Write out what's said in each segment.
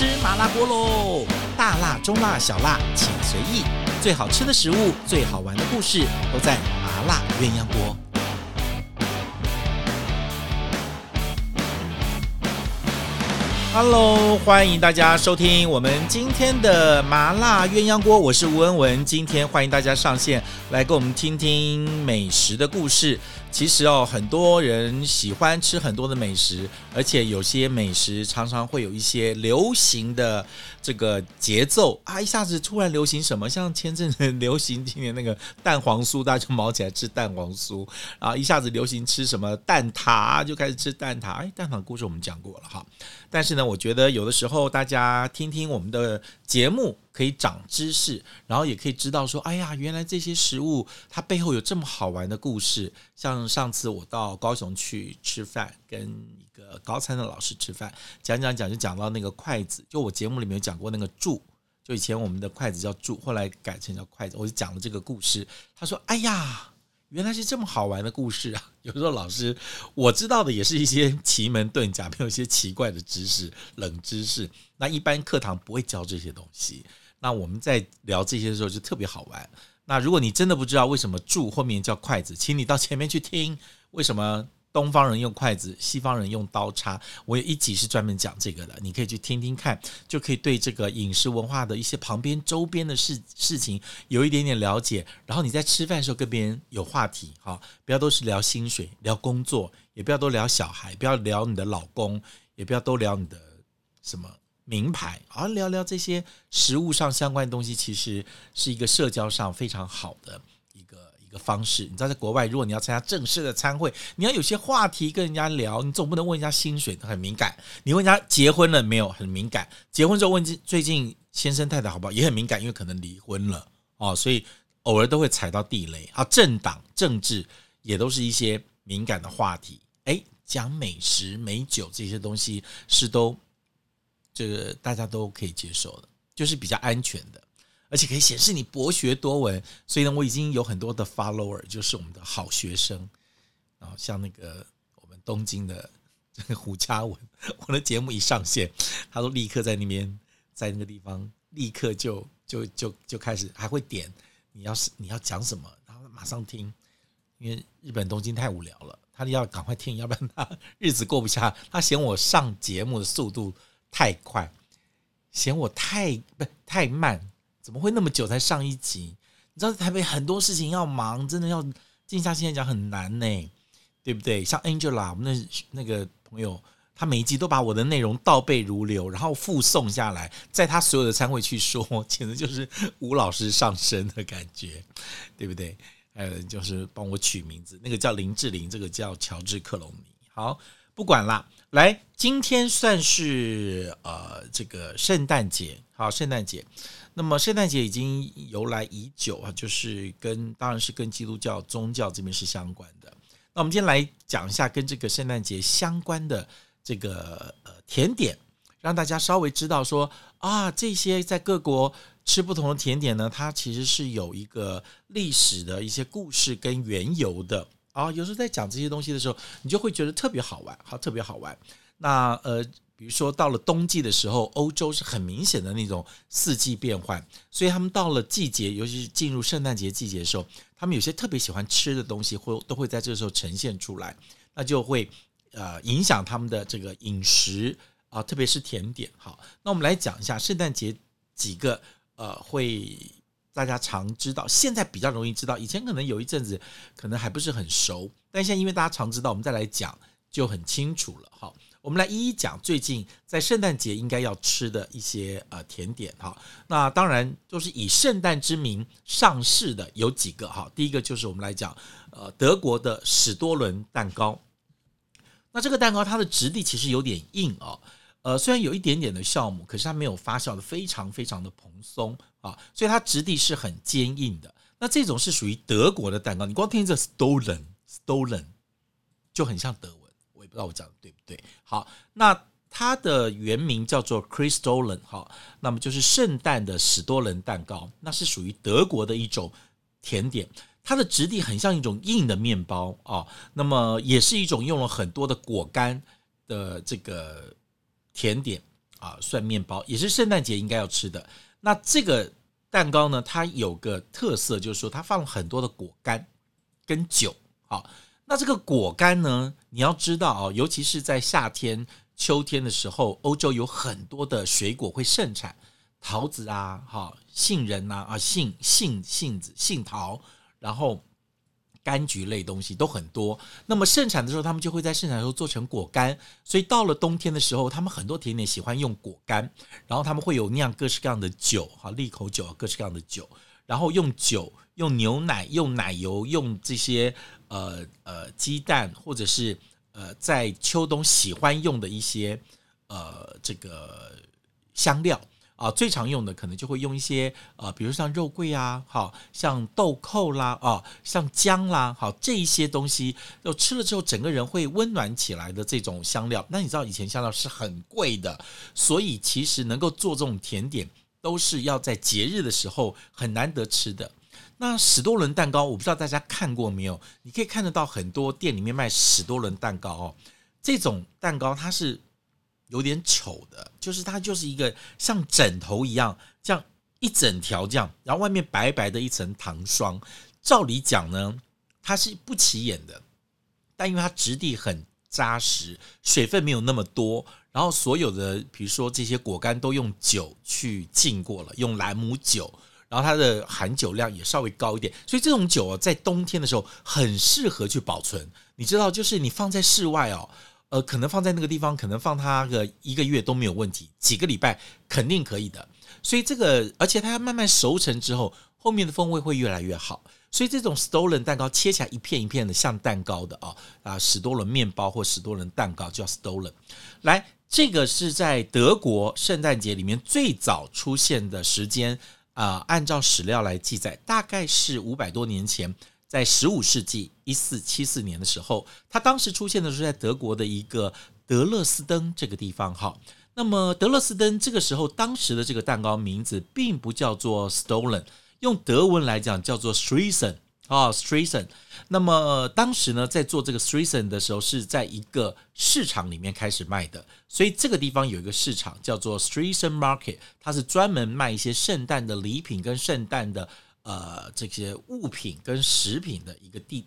吃麻辣锅喽！大辣、中辣、小辣，请随意。最好吃的食物，最好玩的故事，都在麻辣鸳鸯锅。Hello，欢迎大家收听我们今天的麻辣鸳鸯锅，我是吴文文。今天欢迎大家上线来跟我们听听美食的故事。其实哦，很多人喜欢吃很多的美食，而且有些美食常常会有一些流行的这个节奏啊，一下子突然流行什么，像前阵子流行今年那个蛋黄酥，大家就毛起来吃蛋黄酥啊，一下子流行吃什么蛋挞，就开始吃蛋挞。哎，蛋挞的故事我们讲过了哈，但是呢，我觉得有的时候大家听听我们的节目。可以长知识，然后也可以知道说，哎呀，原来这些食物它背后有这么好玩的故事。像上次我到高雄去吃饭，跟一个高餐的老师吃饭，讲讲讲就讲到那个筷子，就我节目里面有讲过那个箸，就以前我们的筷子叫箸，后来改成叫筷子，我就讲了这个故事。他说，哎呀。原来是这么好玩的故事啊！有时候老师我知道的也是一些奇门遁甲，没有一些奇怪的知识、冷知识。那一般课堂不会教这些东西。那我们在聊这些的时候就特别好玩。那如果你真的不知道为什么箸后面叫筷子，请你到前面去听为什么。东方人用筷子，西方人用刀叉。我有一集是专门讲这个的，你可以去听听看，就可以对这个饮食文化的一些旁边周边的事事情有一点点了解。然后你在吃饭的时候跟别人有话题，哈，不要都是聊薪水、聊工作，也不要都聊小孩，不要聊你的老公，也不要都聊你的什么名牌，而聊聊这些食物上相关的东西，其实是一个社交上非常好的。一个一个方式，你知道，在国外，如果你要参加正式的餐会，你要有些话题跟人家聊，你总不能问人家薪水，很敏感；你问人家结婚了没有，很敏感；结婚之后问最近先生太太好不好，也很敏感，因为可能离婚了哦，所以偶尔都会踩到地雷。啊，政党政治也都是一些敏感的话题。诶，讲美食美酒这些东西是都这个大家都可以接受的，就是比较安全的。而且可以显示你博学多闻，所以呢，我已经有很多的 follower，就是我们的好学生然后，像那个我们东京的这个胡嘉文，我的节目一上线，他都立刻在那边，在那个地方立刻就就就就开始，还会点你要是你要讲什么，然后马上听，因为日本东京太无聊了，他要赶快听，要不然他日子过不下，他嫌我上节目的速度太快，嫌我太不太慢。怎么会那么久才上一集？你知道台北很多事情要忙，真的要静下心来讲很难呢，对不对？像 Angela，我们那那个朋友，他每一集都把我的内容倒背如流，然后附送下来，在他所有的餐会去说，简直就是吴老师上身的感觉，对不对？呃，就是帮我取名字，那个叫林志玲，这个叫乔治克隆尼。好，不管啦，来，今天算是呃这个圣诞节，好，圣诞节。那么圣诞节已经由来已久啊，就是跟当然是跟基督教宗教这边是相关的。那我们今天来讲一下跟这个圣诞节相关的这个呃甜点，让大家稍微知道说啊，这些在各国吃不同的甜点呢，它其实是有一个历史的一些故事跟缘由的啊。有时候在讲这些东西的时候，你就会觉得特别好玩，好，特别好玩。那呃。比如说，到了冬季的时候，欧洲是很明显的那种四季变换，所以他们到了季节，尤其是进入圣诞节季节的时候，他们有些特别喜欢吃的东西，会都会在这个时候呈现出来，那就会呃影响他们的这个饮食啊，特别是甜点。好，那我们来讲一下圣诞节几个呃会大家常知道，现在比较容易知道，以前可能有一阵子可能还不是很熟，但现在因为大家常知道，我们再来讲就很清楚了。好。我们来一一讲最近在圣诞节应该要吃的一些呃甜点哈。那当然就是以圣诞之名上市的有几个哈。第一个就是我们来讲呃德国的史多伦蛋糕。那这个蛋糕它的质地其实有点硬哦，呃虽然有一点点的酵母，可是它没有发酵的非常非常的蓬松啊，所以它质地是很坚硬的。那这种是属于德国的蛋糕，你光听这 stolen stolen 就很像德文。我也不知道我讲的对不对？好，那它的原名叫做 Christstollen，哈，那么就是圣诞的史多伦蛋糕，那是属于德国的一种甜点，它的质地很像一种硬的面包啊，那么也是一种用了很多的果干的这个甜点啊算面包，也是圣诞节应该要吃的。那这个蛋糕呢，它有个特色，就是说它放了很多的果干跟酒。好，那这个果干呢，你要知道哦，尤其是在夏天、秋天的时候，欧洲有很多的水果会盛产，桃子啊，哈，杏仁呐，啊，杏杏杏子、杏桃，然后。柑橘类东西都很多，那么盛产的时候，他们就会在盛产的时候做成果干。所以到了冬天的时候，他们很多甜点喜欢用果干，然后他们会有酿各式各样的酒，哈，利口酒啊，各式各样的酒，然后用酒、用牛奶、用奶油、用这些呃呃鸡蛋，或者是呃在秋冬喜欢用的一些呃这个香料。啊，最常用的可能就会用一些呃，比如像肉桂啊，好像豆蔻啦，啊，像姜啦，好这一些东西，就吃了之后整个人会温暖起来的这种香料。那你知道以前香料是很贵的，所以其实能够做这种甜点都是要在节日的时候很难得吃的。那史多伦蛋糕，我不知道大家看过没有？你可以看得到很多店里面卖史多伦蛋糕哦，这种蛋糕它是。有点丑的，就是它就是一个像枕头一样，这样一整条这样，然后外面白白的一层糖霜。照理讲呢，它是不起眼的，但因为它质地很扎实，水分没有那么多，然后所有的比如说这些果干都用酒去浸过了，用兰姆酒，然后它的含酒量也稍微高一点，所以这种酒啊，在冬天的时候很适合去保存。你知道，就是你放在室外哦。呃，可能放在那个地方，可能放它个一个月都没有问题，几个礼拜肯定可以的。所以这个，而且它要慢慢熟成之后，后面的风味会越来越好。所以这种 Stollen 蛋糕切起来一片一片的，像蛋糕的啊啊，史多伦面包或史多伦蛋糕叫 Stollen。来，这个是在德国圣诞节里面最早出现的时间啊，按照史料来记载，大概是五百多年前。在十五世纪一四七四年的时候，他当时出现的是在德国的一个德勒斯登这个地方。哈，那么德勒斯登这个时候，当时的这个蛋糕名字并不叫做 Stolen，用德文来讲叫做 Streusen 啊 Streusen。那么当时呢，在做这个 Streusen 的时候，是在一个市场里面开始卖的，所以这个地方有一个市场叫做 Streusen Market，它是专门卖一些圣诞的礼品跟圣诞的。呃，这些物品跟食品的一个地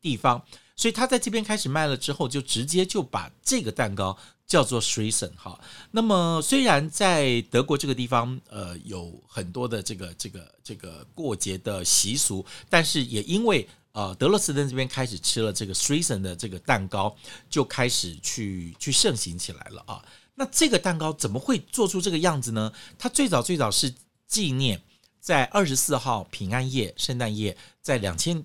地方，所以他在这边开始卖了之后，就直接就把这个蛋糕叫做 s r i s e n 哈。那么虽然在德国这个地方，呃，有很多的这个这个这个过节的习俗，但是也因为呃德勒斯登这边开始吃了这个 s r i s e n 的这个蛋糕，就开始去去盛行起来了啊。那这个蛋糕怎么会做出这个样子呢？它最早最早是纪念。在二十四号平安夜、圣诞夜，在两千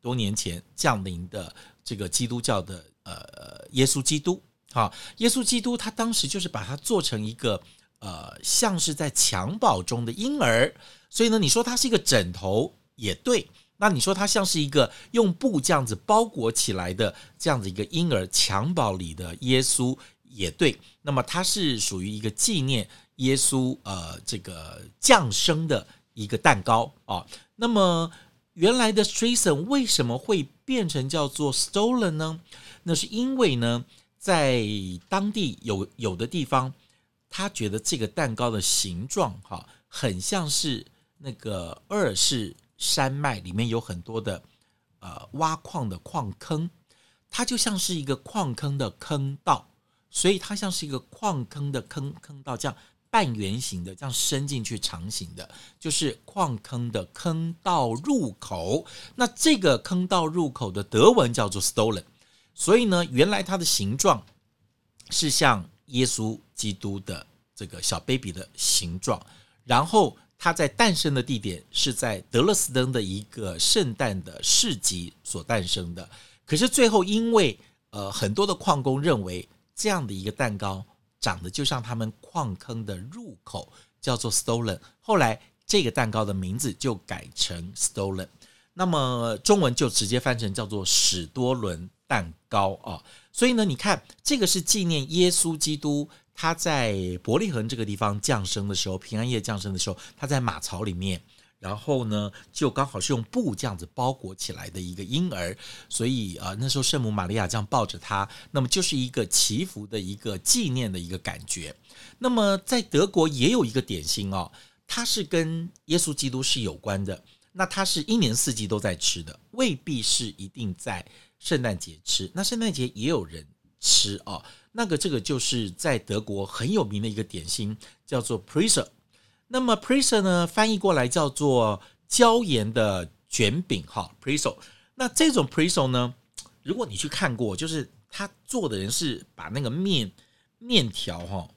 多年前降临的这个基督教的呃耶稣基督，哈，耶稣基督他当时就是把它做成一个呃像是在襁褓中的婴儿，所以呢，你说它是一个枕头也对，那你说它像是一个用布这样子包裹起来的这样子一个婴儿襁褓里的耶稣也对，那么它是属于一个纪念耶稣呃这个降生的。一个蛋糕啊，那么原来的 Streisand 为什么会变成叫做 stolen 呢？那是因为呢，在当地有有的地方，他觉得这个蛋糕的形状哈，很像是那个阿尔士山脉里面有很多的呃挖矿的矿坑，它就像是一个矿坑的坑道，所以它像是一个矿坑的坑坑道这样。半圆形的，这样伸进去长形的，就是矿坑的坑道入口。那这个坑道入口的德文叫做 Stolen，所以呢，原来它的形状是像耶稣基督的这个小 baby 的形状。然后它在诞生的地点是在德勒斯登的一个圣诞的市集所诞生的。可是最后因为呃很多的矿工认为这样的一个蛋糕。长得就像他们矿坑的入口，叫做 Stolen。后来这个蛋糕的名字就改成 Stolen，那么中文就直接翻成叫做史多伦蛋糕啊。所以呢，你看这个是纪念耶稣基督他在伯利恒这个地方降生的时候，平安夜降生的时候，他在马槽里面，然后呢，就刚好是用布这样子包裹起来的一个婴儿，所以啊，那时候圣母玛利亚这样抱着他，那么就是一个祈福的一个纪念的一个感觉。那么在德国也有一个点心哦，它是跟耶稣基督是有关的，那它是一年四季都在吃的，未必是一定在圣诞节吃。那圣诞节也有人吃哦，那个这个就是在德国很有名的一个点心，叫做 Brezel。那么 Brezel 呢，翻译过来叫做椒盐的卷饼，哈 Brezel。那这种 Brezel 呢，如果你去看过，就是他做的人是把那个面面条哈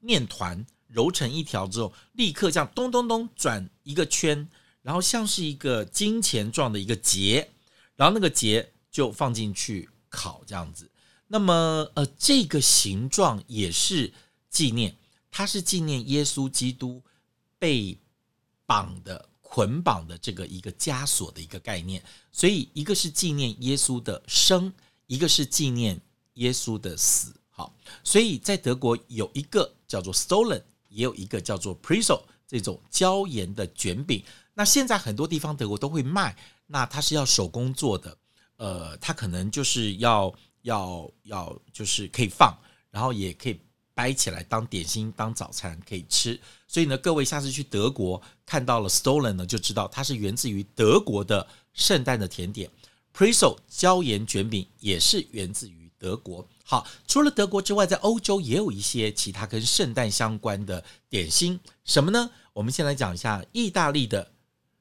面团揉成一条之后，立刻这样咚咚咚转一个圈，然后像是一个金钱状的一个结，然后那个结就放进去烤这样子。那么呃，这个形状也是纪念，它是纪念耶稣基督。被绑的捆绑的这个一个枷锁的一个概念，所以一个是纪念耶稣的生，一个是纪念耶稣的死。好，所以在德国有一个叫做 stolen，也有一个叫做 Brezel 这种椒盐的卷饼。那现在很多地方德国都会卖，那它是要手工做的，呃，它可能就是要要要就是可以放，然后也可以。掰起来当点心、当早餐可以吃，所以呢，各位下次去德国看到了 Stollen 呢，就知道它是源自于德国的圣诞的甜点。Presel 椒盐卷饼也是源自于德国。好，除了德国之外，在欧洲也有一些其他跟圣诞相关的点心，什么呢？我们先来讲一下意大利的，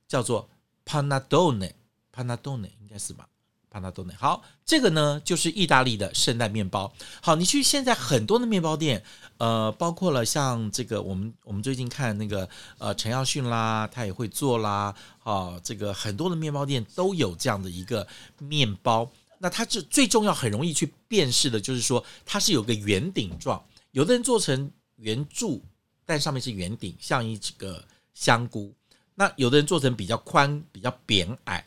叫做 Panadone，Panadone 应该是吧？帕纳多内好，这个呢就是意大利的圣诞面包。好，你去现在很多的面包店，呃，包括了像这个我们我们最近看那个呃陈耀迅啦，他也会做啦。啊，这个很多的面包店都有这样的一个面包。那它是最重要，很容易去辨识的，就是说它是有个圆顶状，有的人做成圆柱，但上面是圆顶，像一个香菇。那有的人做成比较宽、比较扁矮。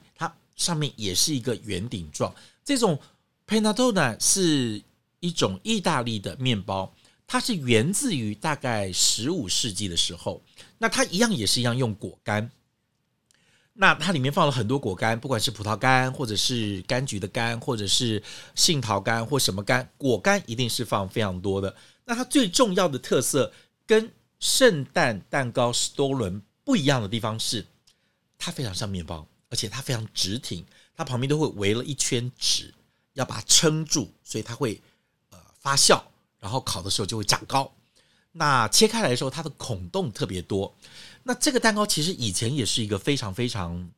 上面也是一个圆顶状，这种 panettone 是一种意大利的面包，它是源自于大概十五世纪的时候。那它一样也是一样用果干，那它里面放了很多果干，不管是葡萄干，或者是柑橘的干，或者是杏桃干或什么干，果干一定是放非常多的。那它最重要的特色跟圣诞蛋糕 s t o l e n 不一样的地方是，它非常像面包。而且它非常直挺，它旁边都会围了一圈纸，要把它撑住，所以它会呃发酵，然后烤的时候就会长高。那切开来的时候，它的孔洞特别多。那这个蛋糕其实以前也是一个非常非常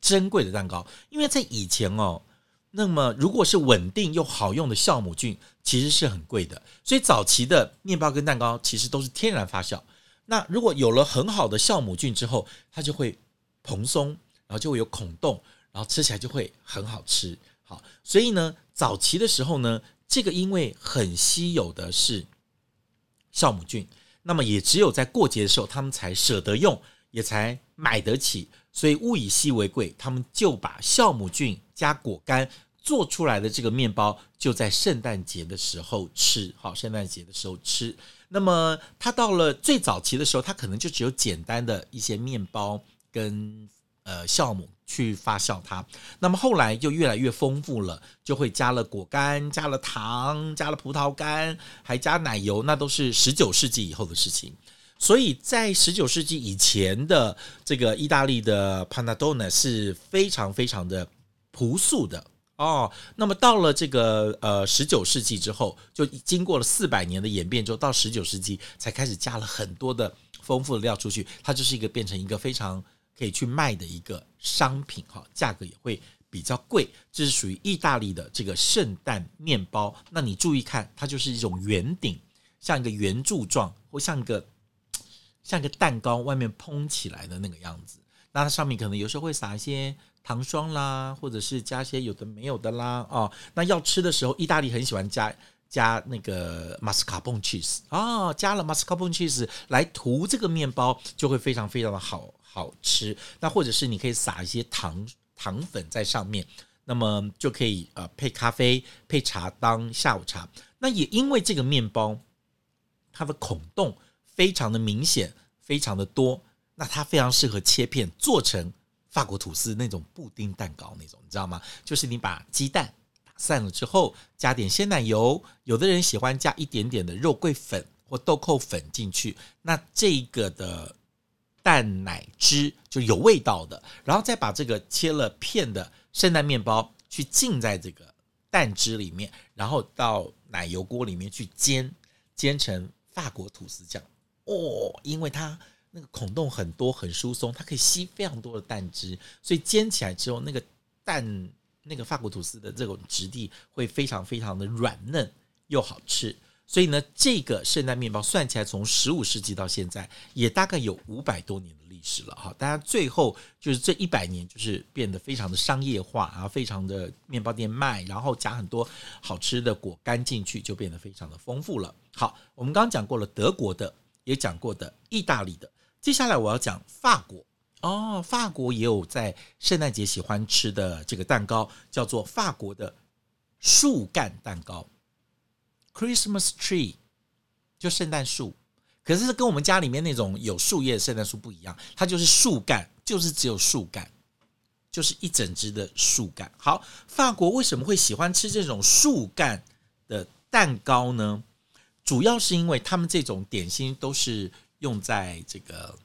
珍贵的蛋糕，因为在以前哦，那么如果是稳定又好用的酵母菌，其实是很贵的，所以早期的面包跟蛋糕其实都是天然发酵。那如果有了很好的酵母菌之后，它就会蓬松。然后就会有孔洞，然后吃起来就会很好吃。好，所以呢，早期的时候呢，这个因为很稀有的是酵母菌，那么也只有在过节的时候，他们才舍得用，也才买得起。所以物以稀为贵，他们就把酵母菌加果干做出来的这个面包，就在圣诞节的时候吃。好，圣诞节的时候吃。那么它到了最早期的时候，它可能就只有简单的一些面包跟。呃，酵母去发酵它，那么后来就越来越丰富了，就会加了果干，加了糖，加了葡萄干，还加奶油，那都是十九世纪以后的事情。所以在十九世纪以前的这个意大利的 Panettone 是非常非常的朴素的哦。那么到了这个呃十九世纪之后，就经过了四百年的演变之后，到十九世纪才开始加了很多的丰富的料出去，它就是一个变成一个非常。可以去卖的一个商品哈，价格也会比较贵。这是属于意大利的这个圣诞面包。那你注意看，它就是一种圆顶，像一个圆柱状，或像一个像一个蛋糕外面蓬起来的那个样子。那它上面可能有时候会撒一些糖霜啦，或者是加些有的没有的啦哦。那要吃的时候，意大利很喜欢加加那个 mascarpone cheese 啊，加了 mascarpone cheese 来涂这个面包，就会非常非常的好。好吃，那或者是你可以撒一些糖糖粉在上面，那么就可以呃配咖啡配茶当下午茶。那也因为这个面包，它的孔洞非常的明显，非常的多，那它非常适合切片做成法国吐司那种布丁蛋糕那种，你知道吗？就是你把鸡蛋打散了之后，加点鲜奶油，有的人喜欢加一点点的肉桂粉或豆蔻粉进去，那这个的蛋奶汁就有味道的，然后再把这个切了片的圣诞面包去浸在这个蛋汁里面，然后到奶油锅里面去煎，煎成法国吐司酱哦，因为它。那个孔洞很多，很疏松，它可以吸非常多的蛋汁，所以煎起来之后，那个蛋那个法国吐司的这种质地会非常非常的软嫩又好吃。所以呢，这个圣诞面包算起来从十五世纪到现在，也大概有五百多年的历史了哈。当然最后就是这一百年，就是变得非常的商业化，然后非常的面包店卖，然后加很多好吃的果干进去，就变得非常的丰富了。好，我们刚刚讲过了德国的，也讲过的意大利的。接下来我要讲法国哦，法国也有在圣诞节喜欢吃的这个蛋糕，叫做法国的树干蛋糕 （Christmas tree），就圣诞树。可是跟我们家里面那种有树叶的圣诞树不一样，它就是树干，就是只有树干，就是一整只的树干。好，法国为什么会喜欢吃这种树干的蛋糕呢？主要是因为他们这种点心都是。用在这个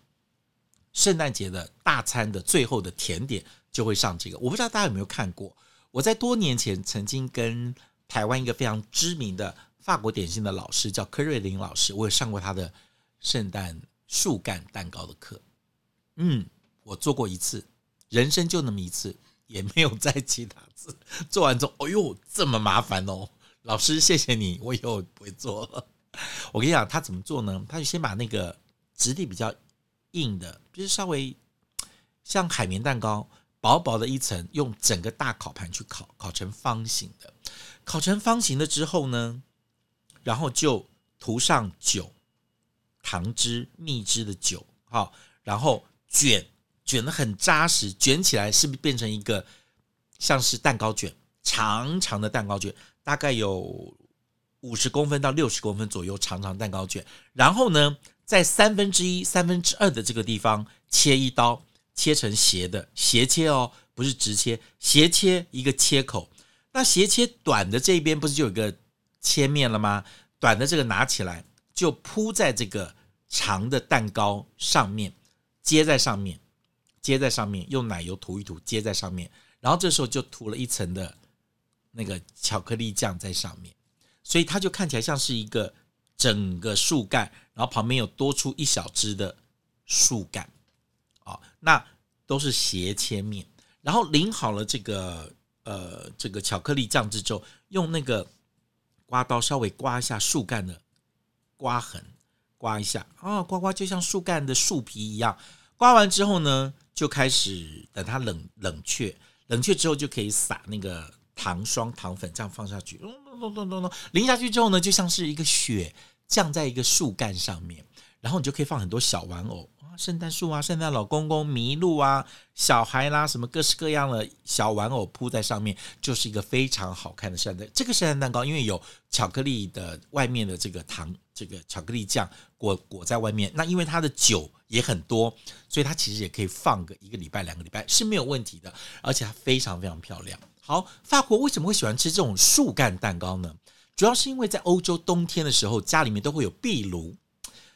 圣诞节的大餐的最后的甜点就会上这个，我不知道大家有没有看过。我在多年前曾经跟台湾一个非常知名的法国点心的老师叫柯瑞林老师，我有上过他的圣诞树干蛋糕的课。嗯，我做过一次，人生就那么一次，也没有再其他次。做完之后，哎呦，这么麻烦哦，老师谢谢你，我以后不会做了。我跟你讲，他怎么做呢？他就先把那个。质地比较硬的，就是稍微像海绵蛋糕，薄薄的一层，用整个大烤盘去烤，烤成方形的。烤成方形的之后呢，然后就涂上酒、糖汁、蜜汁的酒，好，然后卷，卷得很扎实，卷起来是不是变成一个像是蛋糕卷，长长的蛋糕卷，大概有五十公分到六十公分左右长长蛋糕卷，然后呢，在三分之一、三分之二的这个地方切一刀，切成斜的，斜切哦，不是直切，斜切一个切口。那斜切短的这边不是就有个切面了吗？短的这个拿起来就铺在这个长的蛋糕上面，接在上面，接在上面，用奶油涂一涂，接在上面。然后这时候就涂了一层的那个巧克力酱在上面，所以它就看起来像是一个。整个树干，然后旁边有多出一小只的树干，啊，那都是斜切面，然后淋好了这个呃这个巧克力酱汁之后，用那个刮刀稍微刮一下树干的刮痕，刮一下啊，刮刮就像树干的树皮一样。刮完之后呢，就开始等它冷冷却，冷却之后就可以撒那个糖霜、糖粉，这样放下去。咚咚咚咚咚咚，淋下去之后呢，就像是一个雪降在一个树干上面，然后你就可以放很多小玩偶，圣诞树啊，圣诞老公公、麋鹿啊，小孩啦，什么各式各样的小玩偶铺在上面，就是一个非常好看的圣诞。这个圣诞蛋糕因为有巧克力的外面的这个糖，这个巧克力酱裹裹在外面，那因为它的酒也很多，所以它其实也可以放个一个礼拜、两个礼拜是没有问题的，而且它非常非常漂亮。好，法国为什么会喜欢吃这种树干蛋糕呢？主要是因为在欧洲冬天的时候，家里面都会有壁炉，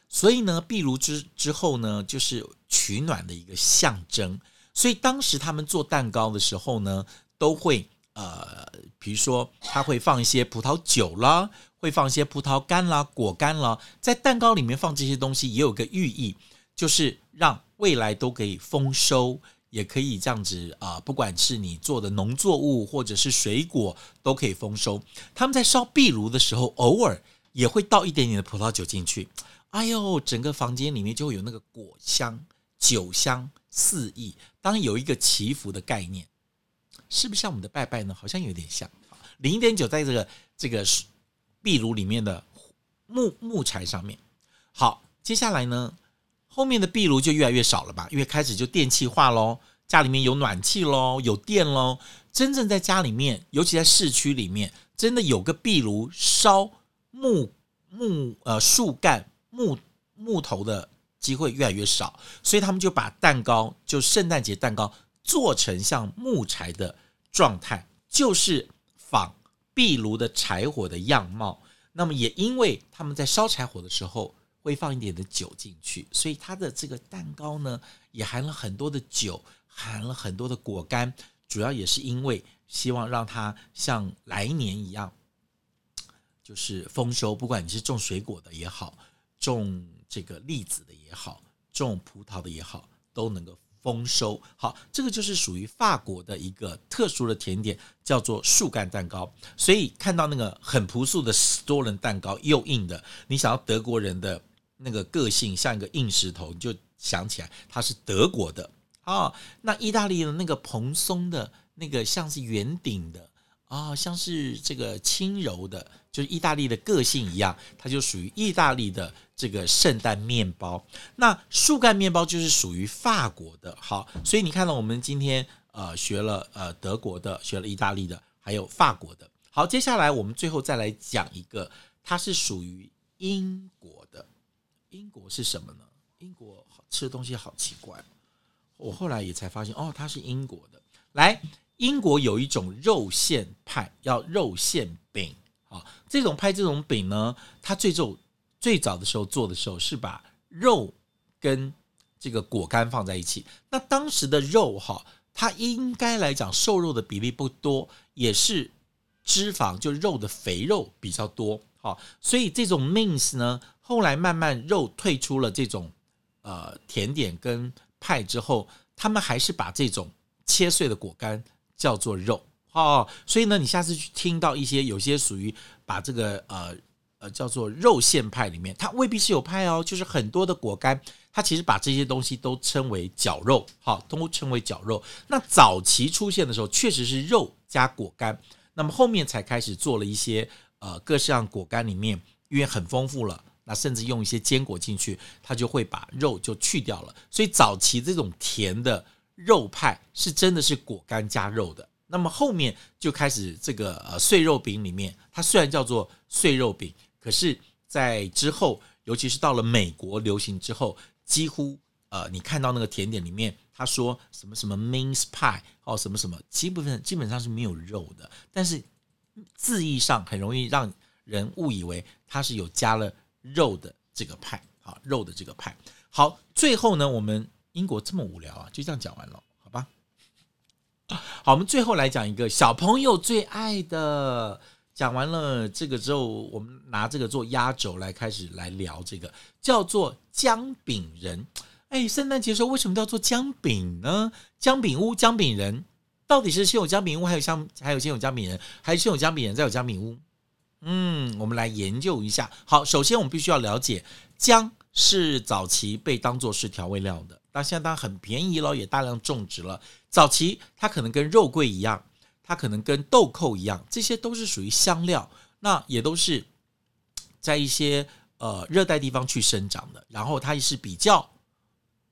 所以呢，壁炉之之后呢，就是取暖的一个象征。所以当时他们做蛋糕的时候呢，都会呃，比如说他会放一些葡萄酒啦，会放一些葡萄干啦、果干啦，在蛋糕里面放这些东西，也有个寓意，就是让未来都可以丰收。也可以这样子啊，不管是你做的农作物或者是水果，都可以丰收。他们在烧壁炉的时候，偶尔也会倒一点点的葡萄酒进去。哎呦，整个房间里面就会有那个果香、酒香四溢。当然有一个祈福的概念，是不是像我们的拜拜呢？好像有点像。淋一点九在这个这个壁炉里面的木木材上面。好，接下来呢？后面的壁炉就越来越少了吧，因为开始就电气化喽，家里面有暖气喽，有电喽。真正在家里面，尤其在市区里面，真的有个壁炉烧木木呃树干木木头的机会越来越少，所以他们就把蛋糕，就圣诞节蛋糕做成像木材的状态，就是仿壁炉的柴火的样貌。那么也因为他们在烧柴火的时候会放一点的酒进去，所以它的这个蛋糕呢也含了很多的酒，含了很多的果干，主要也是因为希望让它像来年一样，就是丰收。不管你是种水果的也好，种这个栗子的也好，种葡萄的也好，都能够丰收。好，这个就是属于法国的一个特殊的甜点，叫做树干蛋糕。所以看到那个很朴素的多伦蛋糕，又硬的，你想要德国人的那个个性像一个硬石头，你就想起来它是德国的啊。那意大利的那个蓬松的那个像是圆顶的。啊、哦，像是这个轻柔的，就是意大利的个性一样，它就属于意大利的这个圣诞面包。那树干面包就是属于法国的。好，所以你看到我们今天呃学了呃德国的，学了意大利的，还有法国的。好，接下来我们最后再来讲一个，它是属于英国的。英国是什么呢？英国好吃的东西好奇怪，我后来也才发现哦，它是英国的。来。英国有一种肉馅派，要肉馅饼啊。这种派这种饼呢，它最早最早的时候做的时候是把肉跟这个果干放在一起。那当时的肉哈，它应该来讲瘦肉的比例不多，也是脂肪就肉的肥肉比较多。好，所以这种 mince 呢，后来慢慢肉退出了这种呃甜点跟派之后，他们还是把这种切碎的果干。叫做肉哦，所以呢，你下次去听到一些有些属于把这个呃呃叫做肉馅派里面，它未必是有派哦，就是很多的果干，它其实把这些东西都称为绞肉，好，都称为绞肉。那早期出现的时候，确实是肉加果干，那么后面才开始做了一些呃各式样果干里面，因为很丰富了，那甚至用一些坚果进去，它就会把肉就去掉了。所以早期这种甜的。肉派是真的是果干加肉的，那么后面就开始这个呃碎肉饼里面，它虽然叫做碎肉饼，可是，在之后，尤其是到了美国流行之后，几乎呃你看到那个甜点里面，他说什么什么 mince pie 哦什么什么，基本上基本上是没有肉的，但是字义上很容易让人误以为它是有加了肉的这个派，啊，肉的这个派。好，最后呢我们。英国这么无聊啊，就这样讲完了，好吧？好，我们最后来讲一个小朋友最爱的。讲完了这个之后，我们拿这个做压轴来开始来聊这个，叫做姜饼人。哎，圣诞节时候为什么叫做姜饼呢？姜饼屋、姜饼人，到底是先有姜饼屋，还有像还有先有姜饼人，还是先有姜饼人再有姜饼屋？嗯，我们来研究一下。好，首先我们必须要了解，姜是早期被当做是调味料的。那现在当很便宜了，也大量种植了。早期它可能跟肉桂一样，它可能跟豆蔻一样，这些都是属于香料。那也都是在一些呃热带地方去生长的。然后它也是比较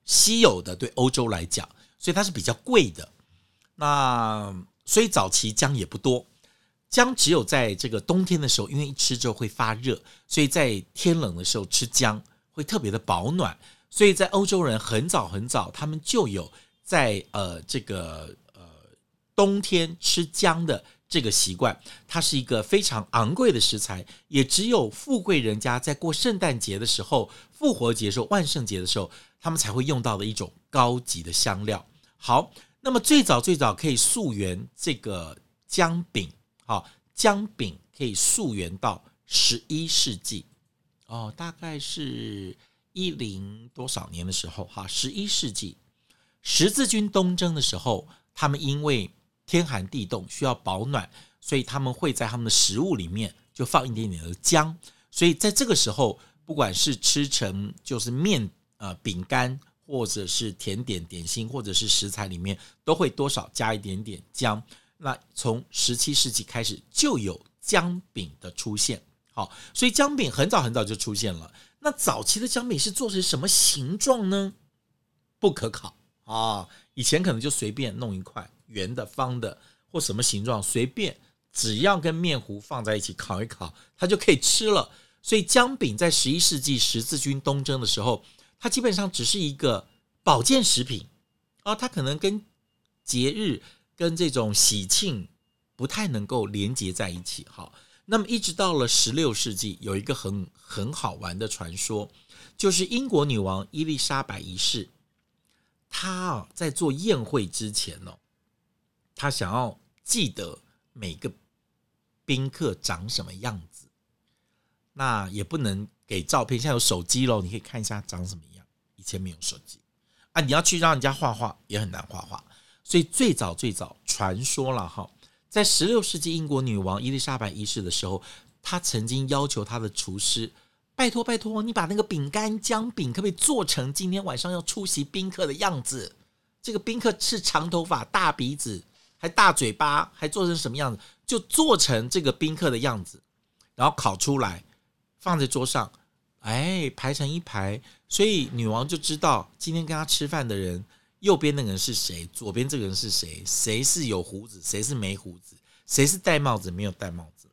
稀有的，对欧洲来讲，所以它是比较贵的。那所以早期姜也不多，姜只有在这个冬天的时候，因为一吃之后会发热，所以在天冷的时候吃姜会特别的保暖。所以在欧洲人很早很早，他们就有在呃这个呃冬天吃姜的这个习惯。它是一个非常昂贵的食材，也只有富贵人家在过圣诞节的时候、复活节的时候、万圣节的时候，他们才会用到的一种高级的香料。好，那么最早最早可以溯源这个姜饼，好，姜饼可以溯源到十一世纪哦，大概是。一零多少年的时候，哈，十一世纪，十字军东征的时候，他们因为天寒地冻需要保暖，所以他们会在他们的食物里面就放一点点的姜。所以在这个时候，不管是吃成就是面呃饼干，或者是甜点点心，或者是食材里面，都会多少加一点点姜。那从十七世纪开始就有姜饼的出现，好，所以姜饼很早很早就出现了。那早期的姜饼是做成什么形状呢？不可考啊！以前可能就随便弄一块圆的、方的或什么形状，随便只要跟面糊放在一起烤一烤，它就可以吃了。所以姜饼在十一世纪十字军东征的时候，它基本上只是一个保健食品啊，它可能跟节日、跟这种喜庆不太能够连接在一起。好，那么一直到了十六世纪，有一个很很好玩的传说，就是英国女王伊丽莎白一世，她啊在做宴会之前哦，她想要记得每个宾客长什么样子。那也不能给照片，现在有手机喽，你可以看一下长什么样。以前没有手机啊，你要去让人家画画也很难画画。所以最早最早传说了哈，在十六世纪英国女王伊丽莎白一世的时候，她曾经要求她的厨师，拜托拜托，你把那个饼干姜饼可不可以做成今天晚上要出席宾客的样子？这个宾客是长头发、大鼻子，还大嘴巴，还做成什么样子？就做成这个宾客的样子，然后烤出来。放在桌上，哎，排成一排，所以女王就知道今天跟她吃饭的人，右边那个人是谁，左边这个人是谁，谁是有胡子，谁是没胡子，谁是戴帽子没有戴帽子。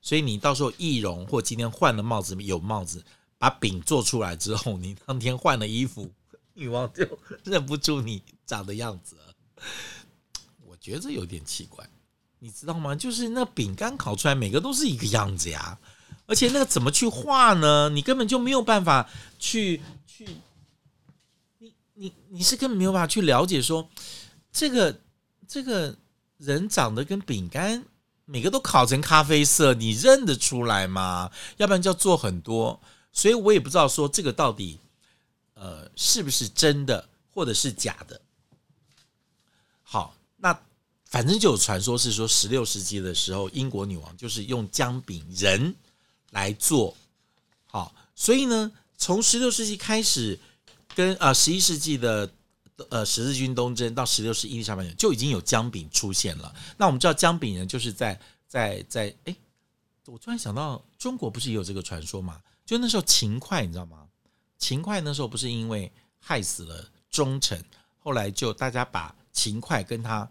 所以你到时候易容或今天换了帽子有帽子，把饼做出来之后，你当天换了衣服，女王就认不出你长的样子了。我觉得有点奇怪，你知道吗？就是那饼干烤出来，每个都是一个样子呀。而且那个怎么去画呢？你根本就没有办法去去，你你是根本没有办法去了解说，这个这个人长得跟饼干每个都烤成咖啡色，你认得出来吗？要不然就要做很多，所以我也不知道说这个到底呃是不是真的或者是假的。好，那反正就有传说是说，十六世纪的时候，英国女王就是用姜饼人。来做好，所以呢，从十六世纪开始，跟啊十一世纪的呃十字军东征到十六世纪下半叶就已经有姜饼出现了。那我们知道姜饼人就是在在在哎，我突然想到，中国不是也有这个传说吗？就那时候秦桧，你知道吗？秦桧那时候不是因为害死了忠臣，后来就大家把秦桧跟他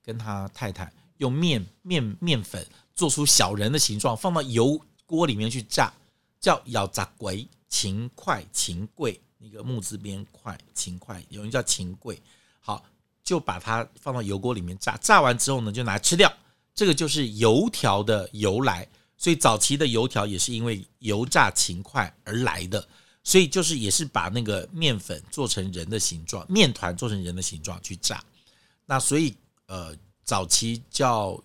跟他太太用面面面粉做出小人的形状，放到油。锅里面去炸，叫咬炸鬼秦桧秦桧，那个木字边块秦桧，有人叫秦桧。好，就把它放到油锅里面炸，炸完之后呢，就拿来吃掉。这个就是油条的由来。所以早期的油条也是因为油炸秦桧而来的。所以就是也是把那个面粉做成人的形状，面团做成人的形状去炸。那所以呃，早期叫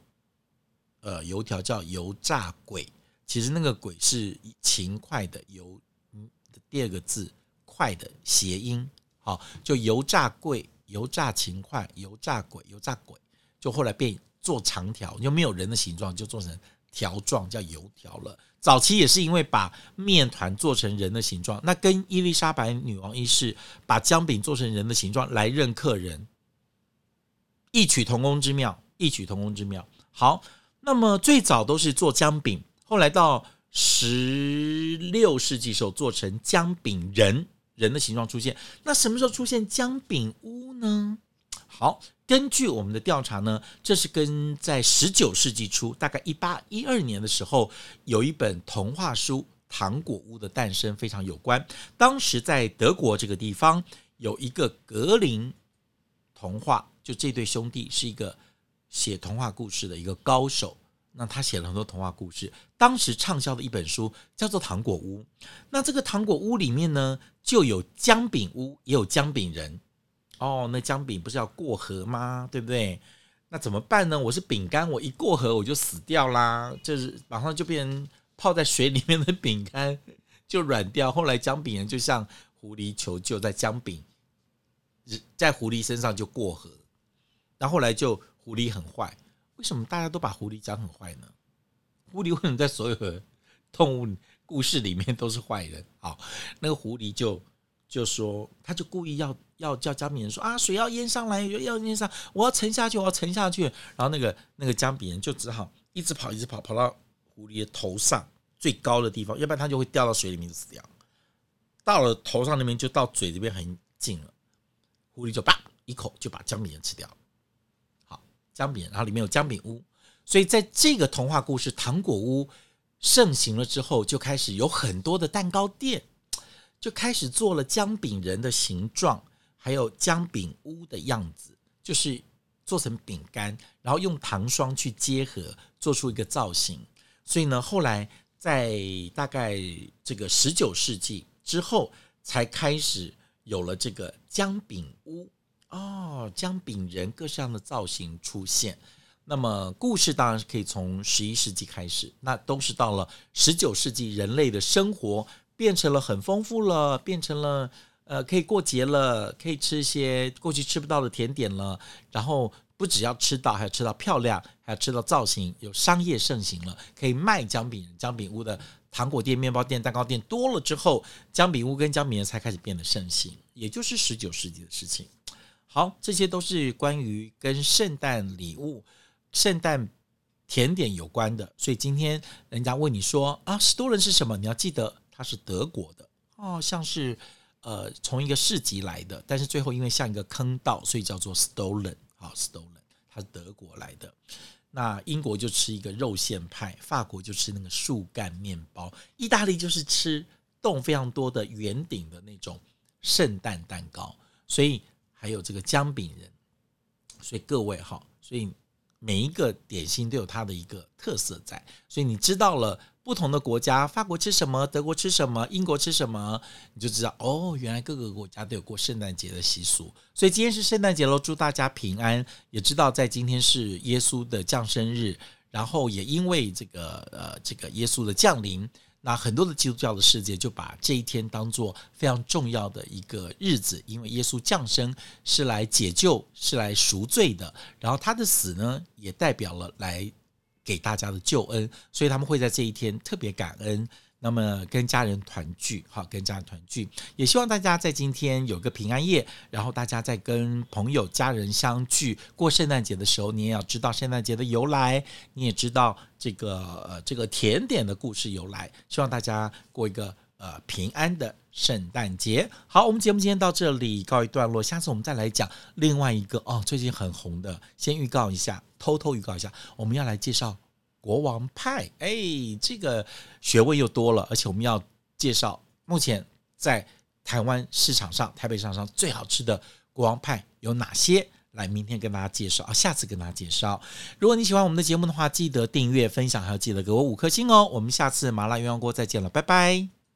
呃油条叫油炸鬼。其实那个“鬼”是勤快的“油”，嗯，第二个字“快”的谐音，好，就油炸贵，油炸勤快，油炸鬼，油炸鬼，就后来变做长条，就没有人的形状，就做成条状，叫油条了。早期也是因为把面团做成人的形状，那跟伊丽莎白女王一世把姜饼做成人的形状来认客人，异曲同工之妙，异曲同工之妙。好，那么最早都是做姜饼。后来到十六世纪时候，做成姜饼人，人的形状出现。那什么时候出现姜饼屋呢？好，根据我们的调查呢，这是跟在十九世纪初，大概一八一二年的时候，有一本童话书《糖果屋的诞生》非常有关。当时在德国这个地方，有一个格林童话，就这对兄弟是一个写童话故事的一个高手。那他写了很多童话故事，当时畅销的一本书叫做《糖果屋》。那这个糖果屋里面呢，就有姜饼屋，也有姜饼人。哦，那姜饼不是要过河吗？对不对？那怎么办呢？我是饼干，我一过河我就死掉啦，就是马上就变成泡在水里面的饼干就软掉。后来姜饼人就向狐狸求救，在姜饼在狐狸身上就过河，然后后来就狐狸很坏。为什么大家都把狐狸讲很坏呢？狐狸为什么在所有的动物故事里面都是坏人？好，那个狐狸就就说，他就故意要要叫姜饼人说啊，水要淹上来，要淹上，我要沉下去，我要沉下去。然后那个那个姜饼人就只好一直跑，一直跑，跑到狐狸的头上最高的地方，要不然他就会掉到水里面死掉。到了头上那边就到嘴这边很近了，狐狸就叭一口就把姜饼人吃掉了。姜饼，然后里面有姜饼屋，所以在这个童话故事《糖果屋》盛行了之后，就开始有很多的蛋糕店。就开始做了姜饼人的形状，还有姜饼屋的样子，就是做成饼干，然后用糖霜去结合，做出一个造型。所以呢，后来在大概这个十九世纪之后，才开始有了这个姜饼屋哦，姜饼人各式样的造型出现。那么故事当然是可以从十一世纪开始，那都是到了十九世纪，人类的生活变成了很丰富了，变成了呃可以过节了，可以吃一些过去吃不到的甜点了。然后不只要吃到，还要吃到漂亮，还要吃到造型，有商业盛行了，可以卖姜饼人、姜饼屋的糖果店、面包店、蛋糕店多了之后，姜饼屋跟姜饼人才开始变得盛行，也就是十九世纪的事情。好，这些都是关于跟圣诞礼物。圣诞甜点有关的，所以今天人家问你说啊，史多伦是什么？你要记得它是德国的哦，像是呃从一个市集来的，但是最后因为像一个坑道，所以叫做 stolen 啊，stolen，它是德国来的。那英国就吃一个肉馅派，法国就吃那个树干面包，意大利就是吃洞非常多的圆顶的那种圣诞蛋糕，所以还有这个姜饼人。所以各位哈，所以。每一个点心都有它的一个特色在，所以你知道了不同的国家，法国吃什么，德国吃什么，英国吃什么，你就知道哦，原来各个国家都有过圣诞节的习俗。所以今天是圣诞节喽，祝大家平安。也知道在今天是耶稣的降生日，然后也因为这个呃这个耶稣的降临。那很多的基督教的世界就把这一天当做非常重要的一个日子，因为耶稣降生是来解救、是来赎罪的，然后他的死呢，也代表了来给大家的救恩，所以他们会在这一天特别感恩。那么跟家人团聚，好，跟家人团聚，也希望大家在今天有个平安夜，然后大家在跟朋友、家人相聚过圣诞节的时候，你也要知道圣诞节的由来，你也知道这个呃这个甜点的故事由来。希望大家过一个呃平安的圣诞节。好，我们节目今天到这里告一段落，下次我们再来讲另外一个哦，最近很红的，先预告一下，偷偷预告一下，我们要来介绍。国王派，哎，这个学问又多了，而且我们要介绍目前在台湾市场上、台北市场上最好吃的国王派有哪些？来，明天跟大家介绍啊，下次跟大家介绍。如果你喜欢我们的节目的话，记得订阅、分享，还要记得给我五颗星哦。我们下次麻辣鸳鸯锅再见了，拜拜。